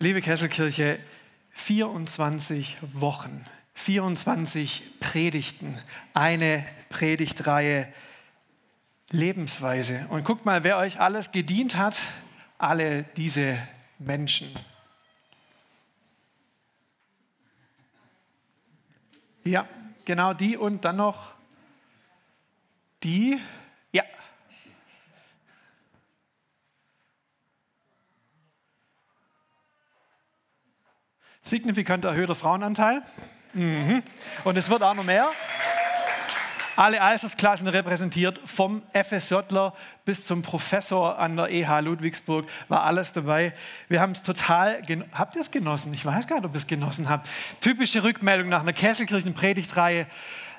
Liebe Kesselkirche, 24 Wochen, 24 Predigten, eine Predigtreihe Lebensweise. Und guckt mal, wer euch alles gedient hat, alle diese Menschen. Ja, genau die und dann noch die, ja. Signifikant erhöhter Frauenanteil. Mhm. Und es wird auch noch mehr. Alle Altersklassen repräsentiert, vom FSJler bis zum Professor an der EH Ludwigsburg war alles dabei. Wir haben es total, habt ihr es genossen? Ich weiß gar nicht, ob ihr es genossen habt. Typische Rückmeldung nach einer Kesselkirchen-Predigtreihe.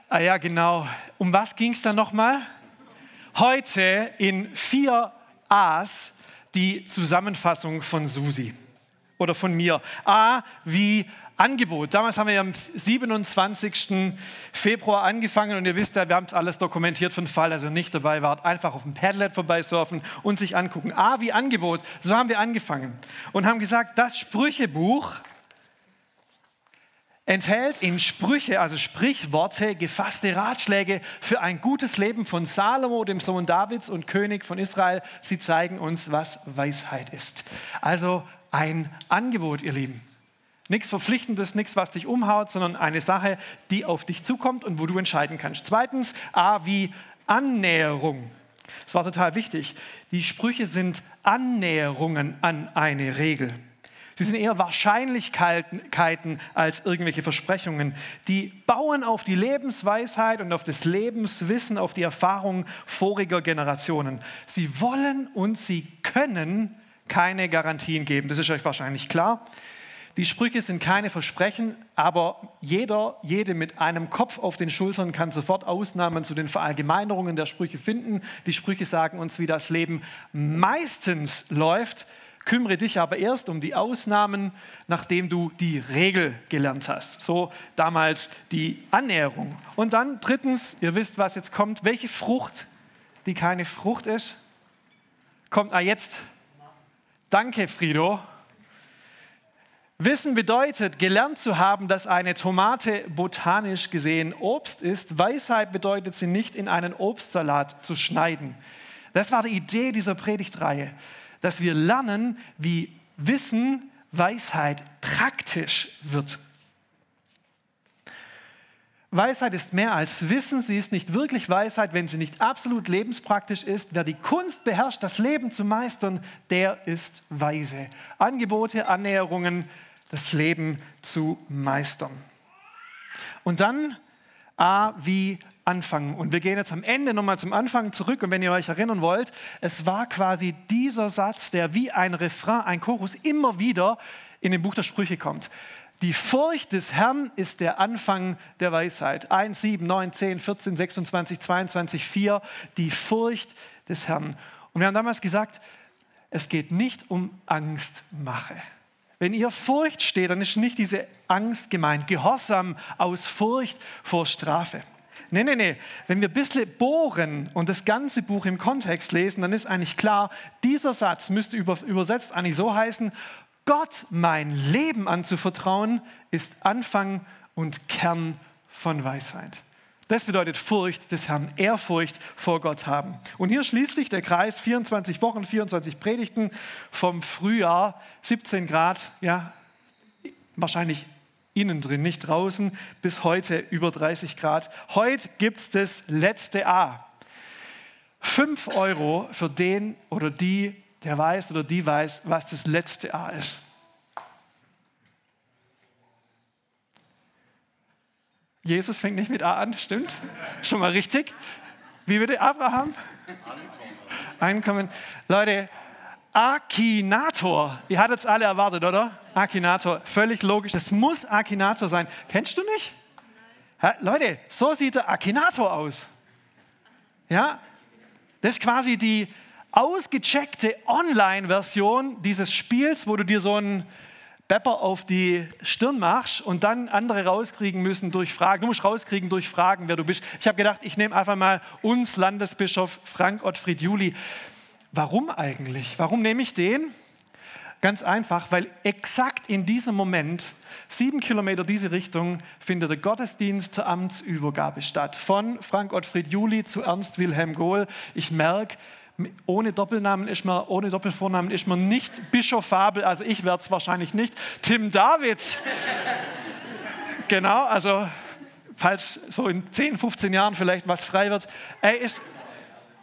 Ah ja, genau. Um was ging es dann nochmal? Heute in vier A's die Zusammenfassung von Susi oder von mir. A wie Angebot. Damals haben wir am 27. Februar angefangen und ihr wisst ja, wir haben es alles dokumentiert für den Fall, also nicht dabei wart, einfach auf dem Padlet vorbeisurfen und sich angucken. A wie Angebot. So haben wir angefangen und haben gesagt, das Sprüchebuch enthält in Sprüche, also Sprichworte, gefasste Ratschläge für ein gutes Leben von Salomo, dem Sohn Davids und König von Israel. Sie zeigen uns, was Weisheit ist. Also ein Angebot, ihr Lieben. Nichts Verpflichtendes, nichts, was dich umhaut, sondern eine Sache, die auf dich zukommt und wo du entscheiden kannst. Zweitens, A wie Annäherung. Das war total wichtig. Die Sprüche sind Annäherungen an eine Regel. Sie sind eher Wahrscheinlichkeiten als irgendwelche Versprechungen. Die bauen auf die Lebensweisheit und auf das Lebenswissen, auf die Erfahrung voriger Generationen. Sie wollen und sie können keine Garantien geben. Das ist euch wahrscheinlich klar. Die Sprüche sind keine Versprechen, aber jeder, jede mit einem Kopf auf den Schultern kann sofort Ausnahmen zu den Verallgemeinerungen der Sprüche finden. Die Sprüche sagen uns, wie das Leben meistens läuft. Kümmere dich aber erst um die Ausnahmen, nachdem du die Regel gelernt hast. So damals die Annäherung. Und dann drittens, ihr wisst, was jetzt kommt. Welche Frucht, die keine Frucht ist, kommt ah, jetzt. Danke, Frido. Wissen bedeutet, gelernt zu haben, dass eine Tomate botanisch gesehen Obst ist. Weisheit bedeutet, sie nicht in einen Obstsalat zu schneiden. Das war die Idee dieser Predigtreihe, dass wir lernen, wie Wissen, Weisheit praktisch wird. Weisheit ist mehr als Wissen, sie ist nicht wirklich Weisheit, wenn sie nicht absolut lebenspraktisch ist. Wer die Kunst beherrscht, das Leben zu meistern, der ist weise. Angebote, Annäherungen, das Leben zu meistern. Und dann A wie anfangen. Und wir gehen jetzt am Ende nochmal zum Anfang zurück. Und wenn ihr euch erinnern wollt, es war quasi dieser Satz, der wie ein Refrain, ein Chorus immer wieder in dem Buch der Sprüche kommt. Die Furcht des Herrn ist der Anfang der Weisheit. 1, 7, 9, 10, 14, 26, 22, 4. Die Furcht des Herrn. Und wir haben damals gesagt, es geht nicht um Angstmache. Wenn ihr Furcht steht, dann ist nicht diese Angst gemeint, Gehorsam aus Furcht vor Strafe. Nee, nee, nee. Wenn wir ein bisschen bohren und das ganze Buch im Kontext lesen, dann ist eigentlich klar, dieser Satz müsste übersetzt eigentlich so heißen, Gott mein Leben anzuvertrauen, ist Anfang und Kern von Weisheit. Das bedeutet Furcht des Herrn, Ehrfurcht vor Gott haben. Und hier schließt sich der Kreis 24 Wochen, 24 Predigten vom Frühjahr, 17 Grad, ja, wahrscheinlich innen drin, nicht draußen, bis heute über 30 Grad. Heute gibt es das letzte A. 5 Euro für den oder die, der weiß oder die weiß, was das letzte A ist. Jesus fängt nicht mit A an, stimmt? Schon mal richtig? Wie würde Abraham? Einkommen. Einkommen. Leute, Akinator. Ihr hattet es alle erwartet, oder? Akinator. Völlig logisch. Es muss Akinator sein. Kennst du nicht? Ha, Leute, so sieht der Akinator aus. Ja? Das ist quasi die ausgecheckte Online-Version dieses Spiels, wo du dir so ein Bepper auf die Stirn machst und dann andere rauskriegen müssen durch Fragen. Du musst rauskriegen durch Fragen, wer du bist. Ich habe gedacht, ich nehme einfach mal uns Landesbischof Frank Ottfried Juli. Warum eigentlich? Warum nehme ich den? Ganz einfach, weil exakt in diesem Moment, sieben Kilometer diese Richtung, findet der Gottesdienst zur Amtsübergabe statt. Von Frank Ottfried Juli zu Ernst Wilhelm Gohl. Ich merke, ohne Doppelnamen ist man, ohne Doppelvornamen ist man nicht Bischof Fabel, also ich werde es wahrscheinlich nicht. Tim Davids. genau, also falls so in 10, 15 Jahren vielleicht was frei wird. Er ist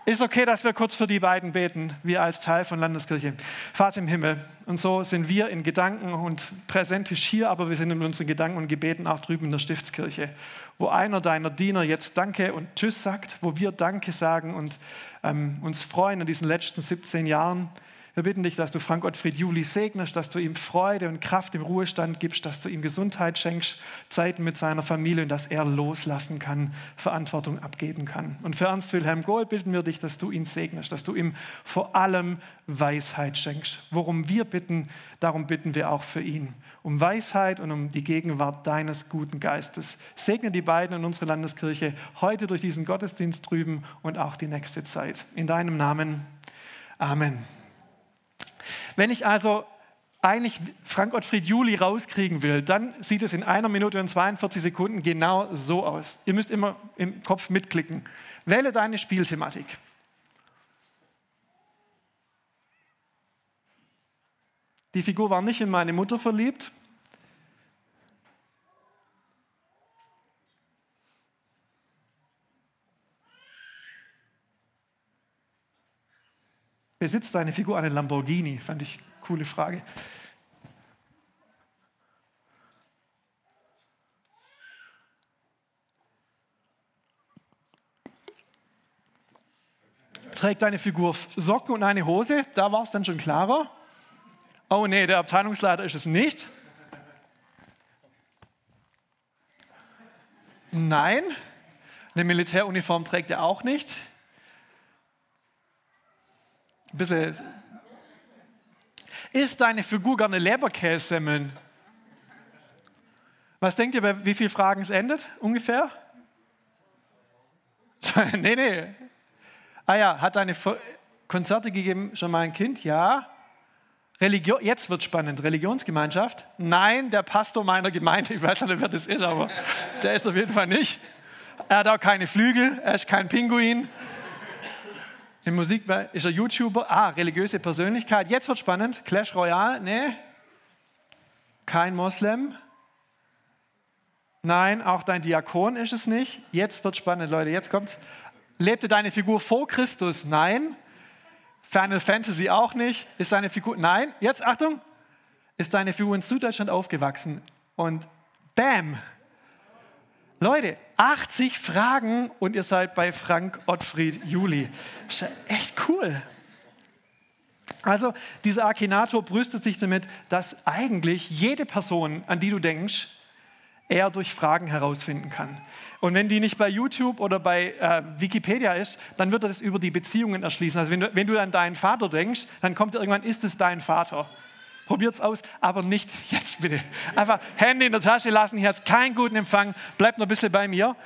ist okay, dass wir kurz für die beiden beten, wir als Teil von Landeskirche. Vater im Himmel, und so sind wir in Gedanken und präsentisch hier, aber wir sind in unseren Gedanken und Gebeten auch drüben in der Stiftskirche, wo einer deiner Diener jetzt Danke und Tschüss sagt, wo wir Danke sagen und ähm, uns freuen in diesen letzten 17 Jahren wir bitten dich, dass du Frank Ottfried Juli segnest, dass du ihm Freude und Kraft im Ruhestand gibst, dass du ihm Gesundheit schenkst, Zeiten mit seiner Familie und dass er loslassen kann, Verantwortung abgeben kann. Und für Ernst Wilhelm Gohl bitten wir dich, dass du ihn segnest, dass du ihm vor allem Weisheit schenkst. Worum wir bitten, darum bitten wir auch für ihn. Um Weisheit und um die Gegenwart deines guten Geistes. Segne die beiden in unserer Landeskirche heute durch diesen Gottesdienst drüben und auch die nächste Zeit. In deinem Namen. Amen. Wenn ich also eigentlich Frank Ottfried Juli rauskriegen will, dann sieht es in einer Minute und 42 Sekunden genau so aus. Ihr müsst immer im Kopf mitklicken. Wähle deine Spielthematik. Die Figur war nicht in meine Mutter verliebt. Besitzt deine Figur einen Lamborghini? Fand ich eine coole Frage. Trägt deine Figur Socken und eine Hose? Da war es dann schon klarer. Oh nee, der Abteilungsleiter ist es nicht. Nein, eine Militäruniform trägt er auch nicht bisschen. Ist deine Figur gerne Leberkässemmeln? Was denkt ihr, bei wie vielen Fragen es endet ungefähr? nee, nee. Ah ja, hat deine Konzerte gegeben schon mal ein Kind? Ja. Religion, jetzt wird spannend. Religionsgemeinschaft? Nein, der Pastor meiner Gemeinde, ich weiß nicht, wer das ist, aber der ist auf jeden Fall nicht. Er hat auch keine Flügel, er ist kein Pinguin. In Musik ist er YouTuber. Ah, religiöse Persönlichkeit. Jetzt wird spannend. Clash Royale. Nee. Kein Moslem. Nein, auch dein Diakon ist es nicht. Jetzt wird spannend, Leute. Jetzt kommt's. Lebte deine Figur vor Christus? Nein. Final Fantasy auch nicht. Ist deine Figur? Nein. Jetzt Achtung. Ist deine Figur in Süddeutschland aufgewachsen? Und Bam. Leute, 80 Fragen und ihr seid bei Frank Ottfried Juli. Ist ja echt cool. Also, dieser Akinator brüstet sich damit, dass eigentlich jede Person, an die du denkst, er durch Fragen herausfinden kann. Und wenn die nicht bei YouTube oder bei äh, Wikipedia ist, dann wird er das über die Beziehungen erschließen. Also wenn du, wenn du an deinen Vater denkst, dann kommt irgendwann, ist es dein Vater? Probiert es aus, aber nicht jetzt bitte. Einfach Hände in der Tasche lassen, hier hat keinen guten Empfang, bleibt noch ein bisschen bei mir.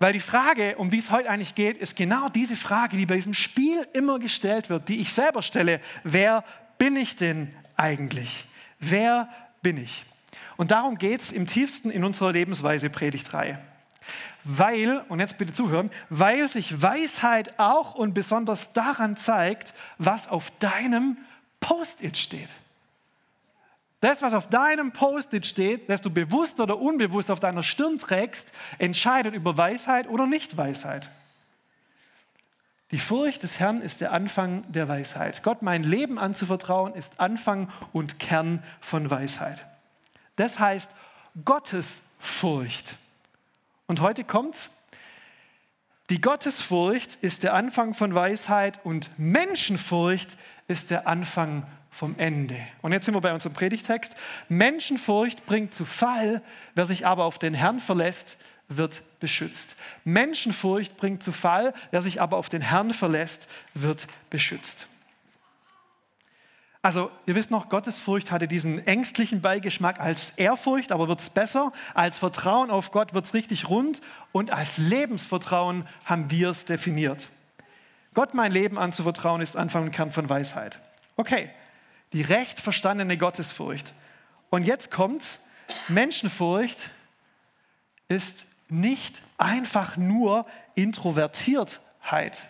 Weil die Frage, um die es heute eigentlich geht, ist genau diese Frage, die bei diesem Spiel immer gestellt wird, die ich selber stelle. Wer bin ich denn eigentlich? Wer bin ich? Und darum geht es im tiefsten in unserer Lebensweise Predigtreihe. Weil, und jetzt bitte zuhören, weil sich Weisheit auch und besonders daran zeigt, was auf deinem Post-it steht. Das, was auf deinem Post-it steht, das du bewusst oder unbewusst auf deiner Stirn trägst, entscheidet über Weisheit oder Nicht-Weisheit. Die Furcht des Herrn ist der Anfang der Weisheit. Gott mein Leben anzuvertrauen ist Anfang und Kern von Weisheit. Das heißt Gottesfurcht. Und heute kommt's. Die Gottesfurcht ist der Anfang von Weisheit und Menschenfurcht ist der Anfang vom Ende. Und jetzt sind wir bei unserem Predigtext. Menschenfurcht bringt zu Fall, wer sich aber auf den Herrn verlässt, wird beschützt. Menschenfurcht bringt zu Fall, wer sich aber auf den Herrn verlässt, wird beschützt. Also, ihr wisst noch, Gottesfurcht hatte diesen ängstlichen Beigeschmack als Ehrfurcht, aber wird es besser. Als Vertrauen auf Gott wird es richtig rund und als Lebensvertrauen haben wir es definiert. Gott mein Leben anzuvertrauen ist Anfang und Kern von Weisheit. Okay, Die recht verstandene Gottesfurcht. Und jetzt kommt's. Menschenfurcht ist nicht einfach nur Introvertiertheit.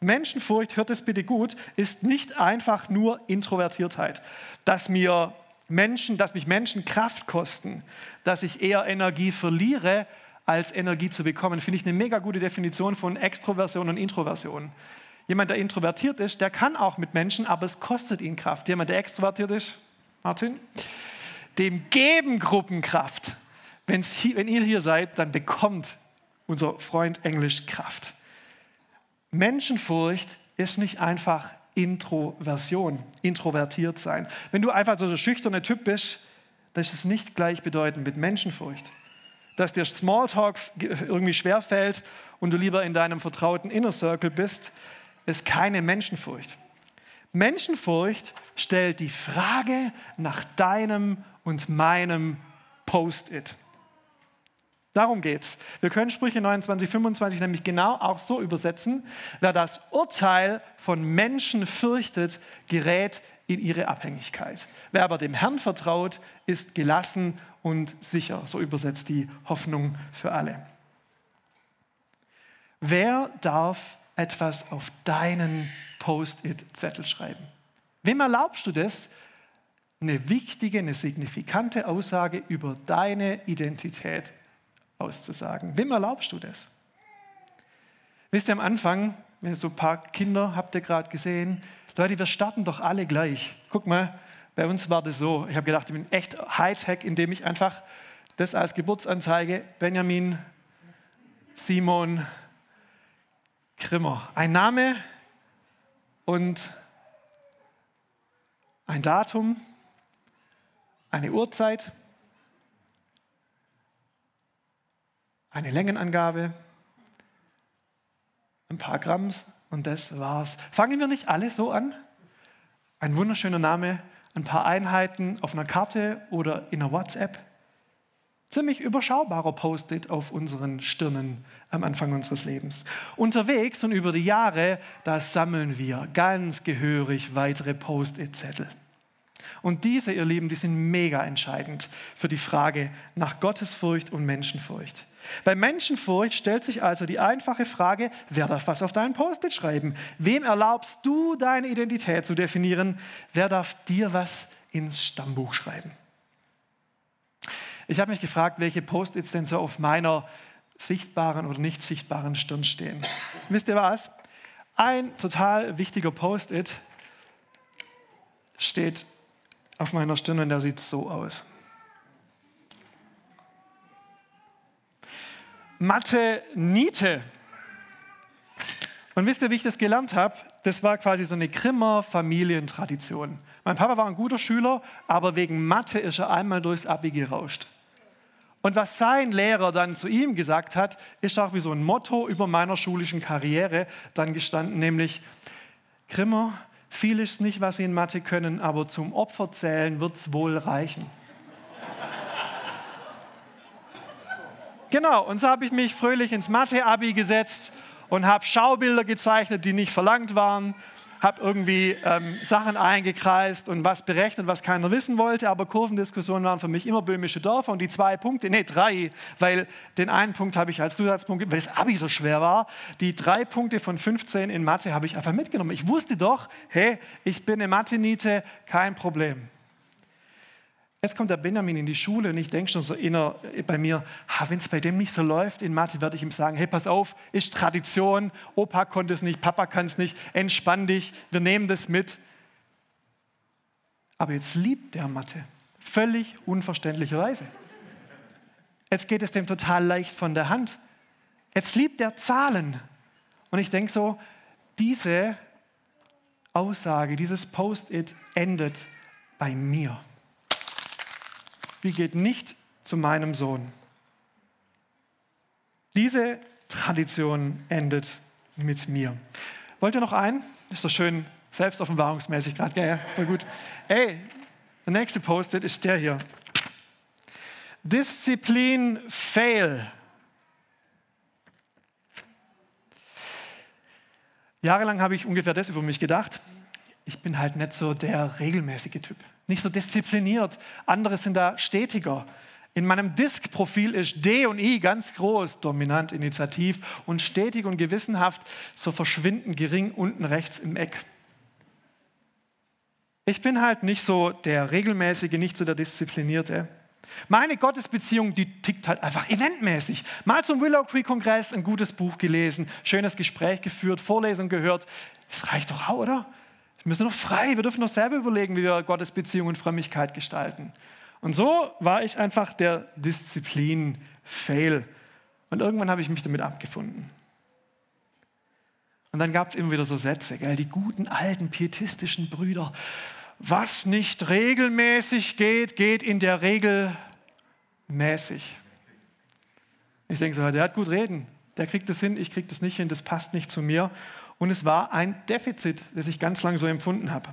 Menschenfurcht, hört es bitte gut, ist nicht einfach nur Introvertiertheit. Dass mir Menschen, dass mich Menschen Kraft kosten, dass ich eher Energie verliere, als Energie zu bekommen, finde ich eine mega gute Definition von Extroversion und Introversion. Jemand, der introvertiert ist, der kann auch mit Menschen, aber es kostet ihn Kraft. Jemand, der extrovertiert ist, Martin, dem geben Gruppen Kraft. Hier, wenn ihr hier seid, dann bekommt unser Freund Englisch Kraft. Menschenfurcht ist nicht einfach Introversion, introvertiert sein. Wenn du einfach so ein schüchterner Typ bist, das ist es nicht gleichbedeutend mit Menschenfurcht. Dass dir Smalltalk irgendwie schwerfällt und du lieber in deinem vertrauten Inner Circle bist, ist keine Menschenfurcht. Menschenfurcht stellt die Frage nach deinem und meinem Post-it. Darum geht's. Wir können Sprüche 29, 25 nämlich genau auch so übersetzen. Wer das Urteil von Menschen fürchtet, gerät in ihre Abhängigkeit. Wer aber dem Herrn vertraut, ist gelassen und sicher. So übersetzt die Hoffnung für alle. Wer darf etwas auf deinen Post-it-Zettel schreiben? Wem erlaubst du das? Eine wichtige, eine signifikante Aussage über deine Identität auszusagen. Wem erlaubst du das? Wisst ihr am Anfang, wenn ihr so ein paar Kinder habt ihr gerade gesehen, Leute, wir starten doch alle gleich. Guck mal, bei uns war das so. Ich habe gedacht, ich bin echt Hightech, indem ich einfach das als Geburtsanzeige Benjamin Simon Grimmer. Ein Name und ein Datum, eine Uhrzeit eine Längenangabe, ein paar Gramms und das war's. Fangen wir nicht alle so an? Ein wunderschöner Name, ein paar Einheiten auf einer Karte oder in einer WhatsApp. Ziemlich überschaubarer Post-it auf unseren Stirnen am Anfang unseres Lebens. Unterwegs und über die Jahre, da sammeln wir ganz gehörig weitere Post-it-Zettel. Und diese, ihr Lieben, die sind mega entscheidend für die Frage nach Gottesfurcht und Menschenfurcht. Bei Menschenfurcht stellt sich also die einfache Frage, wer darf was auf deinen Post-it schreiben? Wem erlaubst du deine Identität zu definieren? Wer darf dir was ins Stammbuch schreiben? Ich habe mich gefragt, welche Post-its denn so auf meiner sichtbaren oder nicht sichtbaren Stirn stehen. Wisst ihr was? Ein total wichtiger Post-it steht auf meiner Stirn und der sieht so aus. Mathe Niete. Und wisst ihr, wie ich das gelernt habe? Das war quasi so eine Grimmer Familientradition. Mein Papa war ein guter Schüler, aber wegen Mathe ist er einmal durchs Abi gerauscht. Und was sein Lehrer dann zu ihm gesagt hat, ist auch wie so ein Motto über meiner schulischen Karriere dann gestanden, nämlich Grimmer, viel ist nicht, was sie in Mathe können, aber zum Opferzählen wird es wohl reichen. Genau, und so habe ich mich fröhlich ins Mathe-Abi gesetzt und habe Schaubilder gezeichnet, die nicht verlangt waren, habe irgendwie ähm, Sachen eingekreist und was berechnet, was keiner wissen wollte, aber Kurvendiskussionen waren für mich immer böhmische Dörfer und die zwei Punkte, nee, drei, weil den einen Punkt habe ich als Zusatzpunkt, weil das Abi so schwer war, die drei Punkte von 15 in Mathe habe ich einfach mitgenommen. Ich wusste doch, hey, ich bin eine Mathe-Niete, kein Problem. Jetzt kommt der Benjamin in die Schule und ich denke schon so inner bei mir, wenn es bei dem nicht so läuft in Mathe, werde ich ihm sagen, hey, pass auf, ist Tradition, Opa konnte es nicht, Papa kann es nicht, entspann dich, wir nehmen das mit. Aber jetzt liebt der Mathe, völlig unverständlicherweise. Jetzt geht es dem total leicht von der Hand. Jetzt liebt er Zahlen. Und ich denke so, diese Aussage, dieses Post-it endet bei mir wie geht nicht zu meinem Sohn. Diese Tradition endet mit mir. Wollt ihr noch einen? Ist doch schön selbstoffenbarungsmäßig gerade, ja, voll gut. Ey, der nächste Post-it ist der hier. Disziplin fail. Jahrelang habe ich ungefähr das über mich gedacht. Ich bin halt nicht so der regelmäßige Typ, nicht so diszipliniert. Andere sind da stetiger. In meinem Disk-Profil ist D und I ganz groß, dominant, initiativ und stetig und gewissenhaft, so verschwinden gering unten rechts im Eck. Ich bin halt nicht so der regelmäßige, nicht so der disziplinierte. Meine Gottesbeziehung, die tickt halt einfach eventmäßig. Mal zum Willow Creek Kongress ein gutes Buch gelesen, schönes Gespräch geführt, Vorlesung gehört. Das reicht doch auch, oder? Wir müssen noch frei, wir dürfen noch selber überlegen, wie wir Gottesbeziehung und Frömmigkeit gestalten. Und so war ich einfach der Disziplin-Fail. Und irgendwann habe ich mich damit abgefunden. Und dann gab es immer wieder so Sätze, gell, die guten alten pietistischen Brüder. Was nicht regelmäßig geht, geht in der Regel mäßig. Ich denke so, der hat gut reden. Der kriegt das hin, ich kriege das nicht hin, das passt nicht zu mir. Und es war ein Defizit, das ich ganz lange so empfunden habe.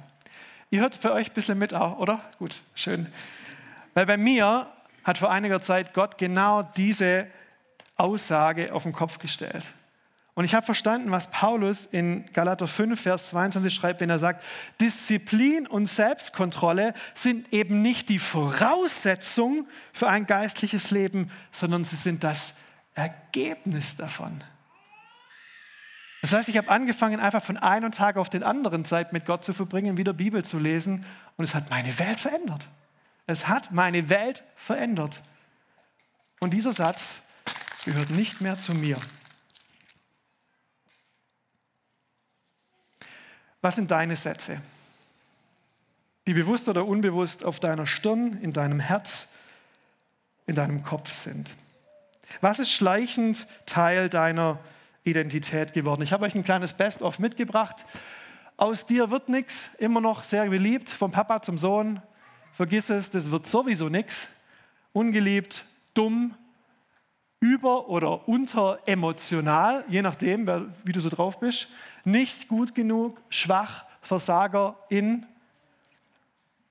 Ihr hört für euch ein bisschen mit auch, oder? Gut, schön. Weil bei mir hat vor einiger Zeit Gott genau diese Aussage auf den Kopf gestellt. Und ich habe verstanden, was Paulus in Galater 5, Vers 22 schreibt, wenn er sagt, Disziplin und Selbstkontrolle sind eben nicht die Voraussetzung für ein geistliches Leben, sondern sie sind das Ergebnis davon. Das heißt, ich habe angefangen, einfach von einem Tag auf den anderen Zeit mit Gott zu verbringen, wieder Bibel zu lesen und es hat meine Welt verändert. Es hat meine Welt verändert. Und dieser Satz gehört nicht mehr zu mir. Was sind deine Sätze, die bewusst oder unbewusst auf deiner Stirn, in deinem Herz, in deinem Kopf sind? Was ist schleichend Teil deiner Identität geworden? Ich habe euch ein kleines Best-of mitgebracht. Aus dir wird nichts, immer noch sehr beliebt, vom Papa zum Sohn. Vergiss es, das wird sowieso nichts. Ungeliebt, dumm, über- oder unteremotional, je nachdem, wie du so drauf bist, nicht gut genug, schwach, Versager in.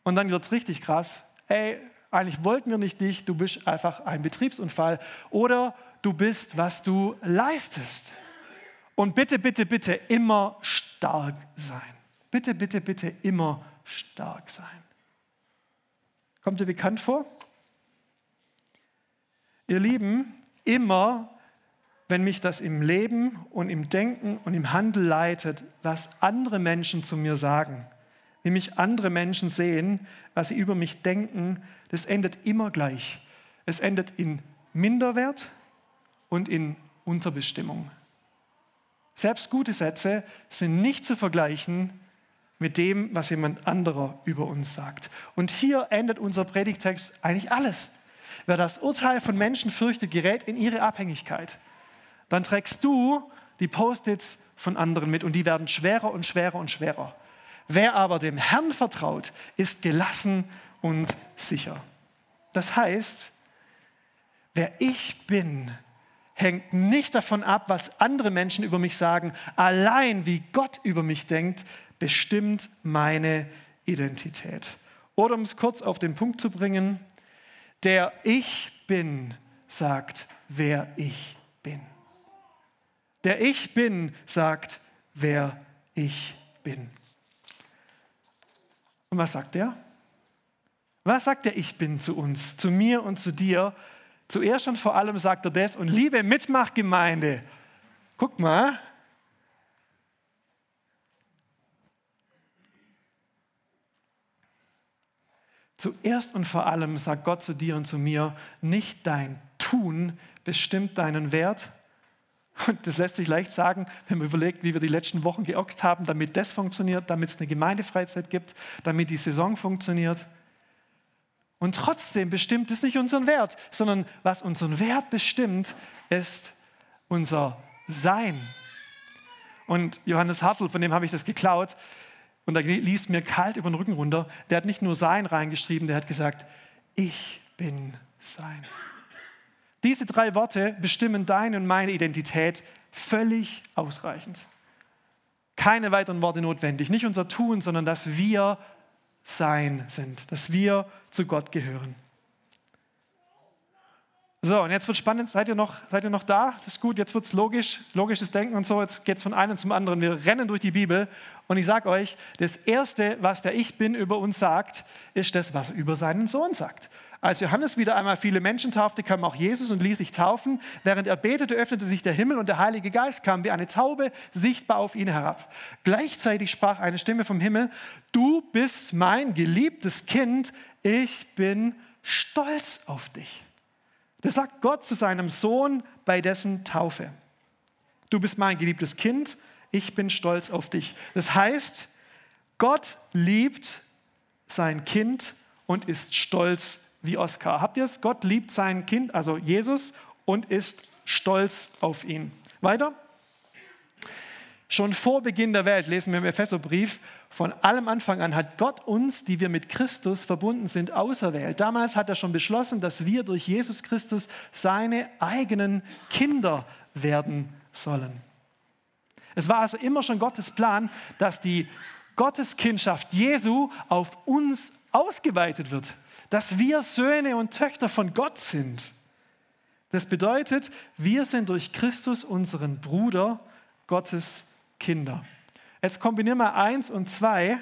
Und dann wird es richtig krass. Ey, eigentlich wollten wir nicht dich, du bist einfach ein Betriebsunfall. Oder du bist, was du leistest. Und bitte, bitte, bitte immer stark sein. Bitte, bitte, bitte immer stark sein. Kommt dir bekannt vor? Ihr Lieben, immer, wenn mich das im Leben und im Denken und im Handel leitet, was andere Menschen zu mir sagen, wie mich andere Menschen sehen, was sie über mich denken, das endet immer gleich. Es endet in Minderwert und in Unterbestimmung. Selbst gute Sätze sind nicht zu vergleichen mit dem, was jemand anderer über uns sagt. Und hier endet unser Predigtext eigentlich alles. Wer das Urteil von Menschen fürchtet, gerät in ihre Abhängigkeit. Dann trägst du die Post-its von anderen mit und die werden schwerer und schwerer und schwerer. Wer aber dem Herrn vertraut, ist gelassen und sicher. Das heißt, wer ich bin, hängt nicht davon ab, was andere Menschen über mich sagen. Allein wie Gott über mich denkt, bestimmt meine Identität. Oder um es kurz auf den Punkt zu bringen, der Ich bin sagt, wer ich bin. Der Ich bin sagt, wer ich bin. Und was sagt er? Was sagt der Ich bin zu uns, zu mir und zu dir? Zuerst und vor allem sagt er das. Und liebe Mitmachgemeinde, guck mal, Zuerst und vor allem sagt Gott zu dir und zu mir, nicht dein Tun bestimmt deinen Wert. Und das lässt sich leicht sagen, wenn man überlegt, wie wir die letzten Wochen geoxt haben, damit das funktioniert, damit es eine Gemeindefreizeit gibt, damit die Saison funktioniert. Und trotzdem bestimmt es nicht unseren Wert, sondern was unseren Wert bestimmt, ist unser Sein. Und Johannes Hartl, von dem habe ich das geklaut, und da liest mir kalt über den Rücken runter. Der hat nicht nur sein reingeschrieben, der hat gesagt, ich bin sein. Diese drei Worte bestimmen deine und meine Identität völlig ausreichend. Keine weiteren Worte notwendig. Nicht unser Tun, sondern dass wir sein sind, dass wir zu Gott gehören. So, und jetzt wird spannend. Seid ihr noch, seid ihr noch da? Das ist gut. Jetzt wird es logisch, logisches Denken und so. Jetzt geht es von einem zum anderen. Wir rennen durch die Bibel. Und ich sage euch, das Erste, was der Ich Bin über uns sagt, ist das, was er über seinen Sohn sagt. Als Johannes wieder einmal viele Menschen taufte, kam auch Jesus und ließ sich taufen. Während er betete, öffnete sich der Himmel und der Heilige Geist kam wie eine Taube sichtbar auf ihn herab. Gleichzeitig sprach eine Stimme vom Himmel, du bist mein geliebtes Kind, ich bin stolz auf dich. Das sagt Gott zu seinem Sohn bei dessen Taufe. Du bist mein geliebtes Kind, ich bin stolz auf dich. Das heißt, Gott liebt sein Kind und ist stolz wie Oskar. Habt ihr es? Gott liebt sein Kind, also Jesus, und ist stolz auf ihn. Weiter. Schon vor Beginn der Welt, lesen wir im Epheserbrief, von allem Anfang an hat Gott uns, die wir mit Christus verbunden sind, auserwählt. Damals hat er schon beschlossen, dass wir durch Jesus Christus seine eigenen Kinder werden sollen. Es war also immer schon Gottes Plan, dass die Gotteskindschaft Jesu auf uns ausgeweitet wird, dass wir Söhne und Töchter von Gott sind. Das bedeutet, wir sind durch Christus, unseren Bruder, Gottes Kinder. Jetzt kombiniere mal eins und zwei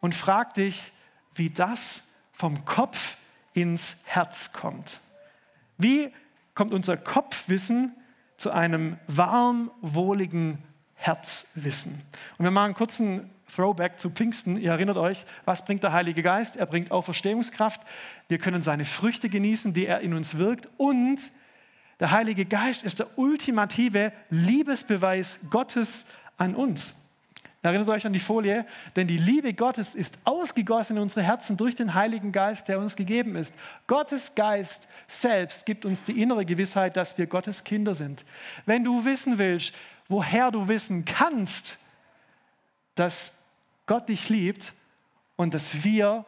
und frag dich, wie das vom Kopf ins Herz kommt. Wie kommt unser Kopfwissen zu einem warm, wohligen Herzwissen? Und wir machen einen kurzen Throwback zu Pfingsten. Ihr erinnert euch, was bringt der Heilige Geist? Er bringt Auferstehungskraft. Wir können seine Früchte genießen, die er in uns wirkt. Und der Heilige Geist ist der ultimative Liebesbeweis Gottes an uns. Erinnert euch an die Folie, denn die Liebe Gottes ist ausgegossen in unsere Herzen durch den Heiligen Geist, der uns gegeben ist. Gottes Geist selbst gibt uns die innere Gewissheit, dass wir Gottes Kinder sind. Wenn du wissen willst, woher du wissen kannst, dass Gott dich liebt und dass wir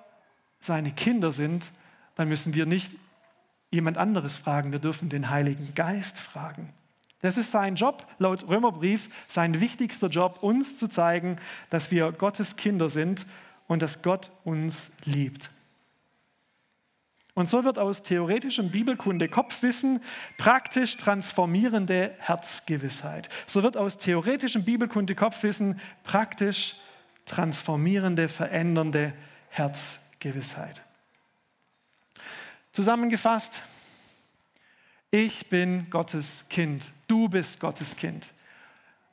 seine Kinder sind, dann müssen wir nicht jemand anderes fragen, wir dürfen den Heiligen Geist fragen. Das ist sein Job, laut Römerbrief, sein wichtigster Job, uns zu zeigen, dass wir Gottes Kinder sind und dass Gott uns liebt. Und so wird aus theoretischem Bibelkunde Kopfwissen praktisch transformierende Herzgewissheit. So wird aus theoretischem Bibelkunde Kopfwissen praktisch transformierende, verändernde Herzgewissheit. Zusammengefasst, ich bin Gottes Kind, du bist Gottes Kind.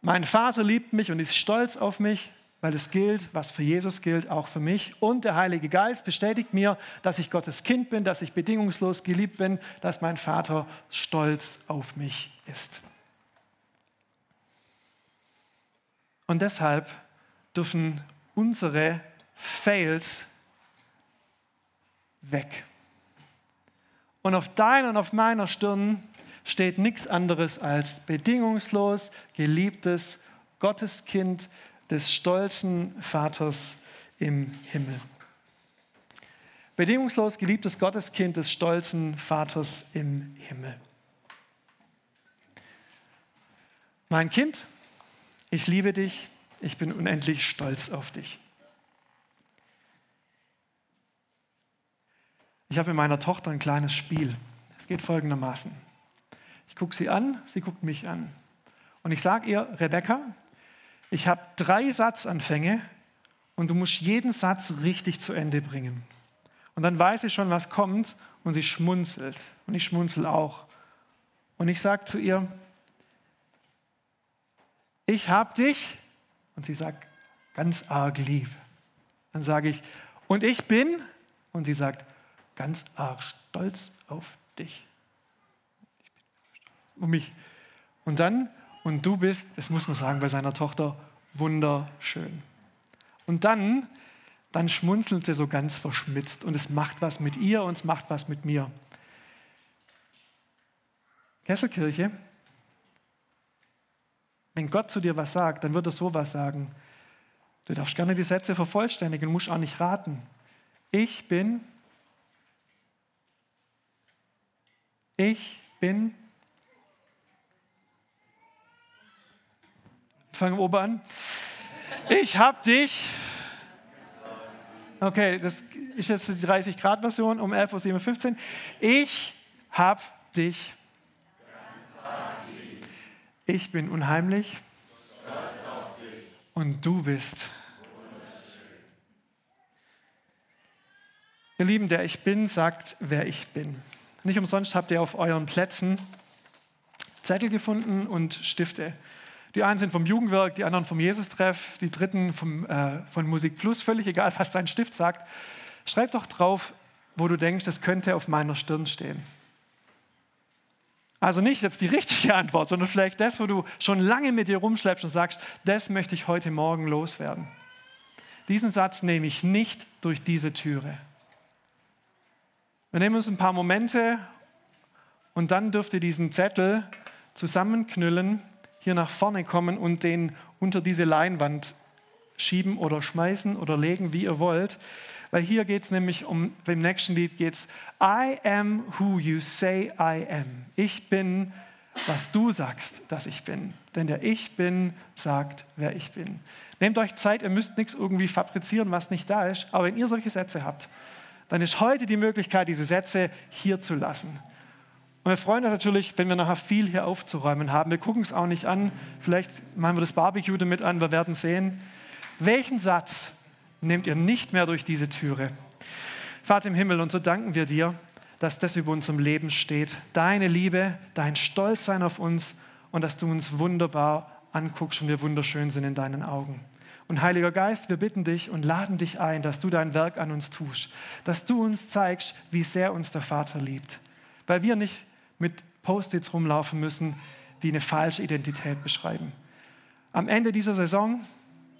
Mein Vater liebt mich und ist stolz auf mich, weil es gilt, was für Jesus gilt, auch für mich. Und der Heilige Geist bestätigt mir, dass ich Gottes Kind bin, dass ich bedingungslos geliebt bin, dass mein Vater stolz auf mich ist. Und deshalb dürfen unsere Fails weg. Und auf deiner und auf meiner Stirn steht nichts anderes als bedingungslos geliebtes Gotteskind des stolzen Vaters im Himmel. Bedingungslos geliebtes Gotteskind des stolzen Vaters im Himmel. Mein Kind, ich liebe dich, ich bin unendlich stolz auf dich. Ich habe mit meiner Tochter ein kleines Spiel. Es geht folgendermaßen. Ich gucke sie an, sie guckt mich an. Und ich sage ihr, Rebecca, ich habe drei Satzanfänge und du musst jeden Satz richtig zu Ende bringen. Und dann weiß sie schon, was kommt und sie schmunzelt. Und ich schmunzel auch. Und ich sage zu ihr, ich habe dich. Und sie sagt, ganz arg lieb. Dann sage ich, und ich bin. Und sie sagt, ganz arg stolz auf dich. Um mich. Und dann, und du bist, das muss man sagen, bei seiner Tochter wunderschön. Und dann, dann schmunzelt sie so ganz verschmitzt und es macht was mit ihr und es macht was mit mir. Kesselkirche, wenn Gott zu dir was sagt, dann wird er sowas sagen. Du darfst gerne die Sätze vervollständigen, musst auch nicht raten. Ich bin Ich bin. Fangen wir oben an. Ich hab dich. Okay, das ist jetzt die 30-Grad-Version um 11.57 Uhr. Ich hab dich. Ich bin unheimlich. Und du bist. Ihr Lieben, der ich bin, sagt, wer ich bin. Nicht umsonst habt ihr auf euren Plätzen Zettel gefunden und Stifte. Die einen sind vom Jugendwerk, die anderen vom Jesus-Treff, die dritten vom, äh, von Musik Plus, völlig egal, was dein Stift sagt. Schreib doch drauf, wo du denkst, das könnte auf meiner Stirn stehen. Also nicht jetzt die richtige Antwort, sondern vielleicht das, wo du schon lange mit dir rumschleppst und sagst, das möchte ich heute Morgen loswerden. Diesen Satz nehme ich nicht durch diese Türe. Wir nehmen uns ein paar Momente und dann dürft ihr diesen Zettel zusammenknüllen, hier nach vorne kommen und den unter diese Leinwand schieben oder schmeißen oder legen, wie ihr wollt. Weil hier geht es nämlich um, beim nächsten Lied geht es, I am who you say I am. Ich bin, was du sagst, dass ich bin. Denn der Ich bin sagt, wer ich bin. Nehmt euch Zeit, ihr müsst nichts irgendwie fabrizieren, was nicht da ist. Aber wenn ihr solche Sätze habt, dann ist heute die Möglichkeit, diese Sätze hier zu lassen. Und wir freuen uns natürlich, wenn wir nachher viel hier aufzuräumen haben. Wir gucken es auch nicht an. Vielleicht machen wir das Barbecue damit an. Wir werden sehen. Welchen Satz nehmt ihr nicht mehr durch diese Türe? Vater im Himmel, und so danken wir dir, dass das über unserem Leben steht. Deine Liebe, dein Stolzsein auf uns und dass du uns wunderbar anguckst und wir wunderschön sind in deinen Augen. Und Heiliger Geist, wir bitten dich und laden dich ein, dass du dein Werk an uns tust, dass du uns zeigst, wie sehr uns der Vater liebt. Weil wir nicht mit Post-its rumlaufen müssen, die eine falsche Identität beschreiben. Am Ende dieser Saison,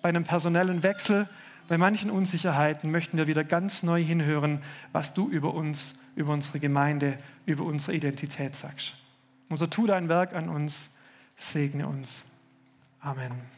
bei einem personellen Wechsel, bei manchen Unsicherheiten möchten wir wieder ganz neu hinhören, was du über uns, über unsere Gemeinde, über unsere Identität sagst. Und so tu dein Werk an uns, segne uns. Amen.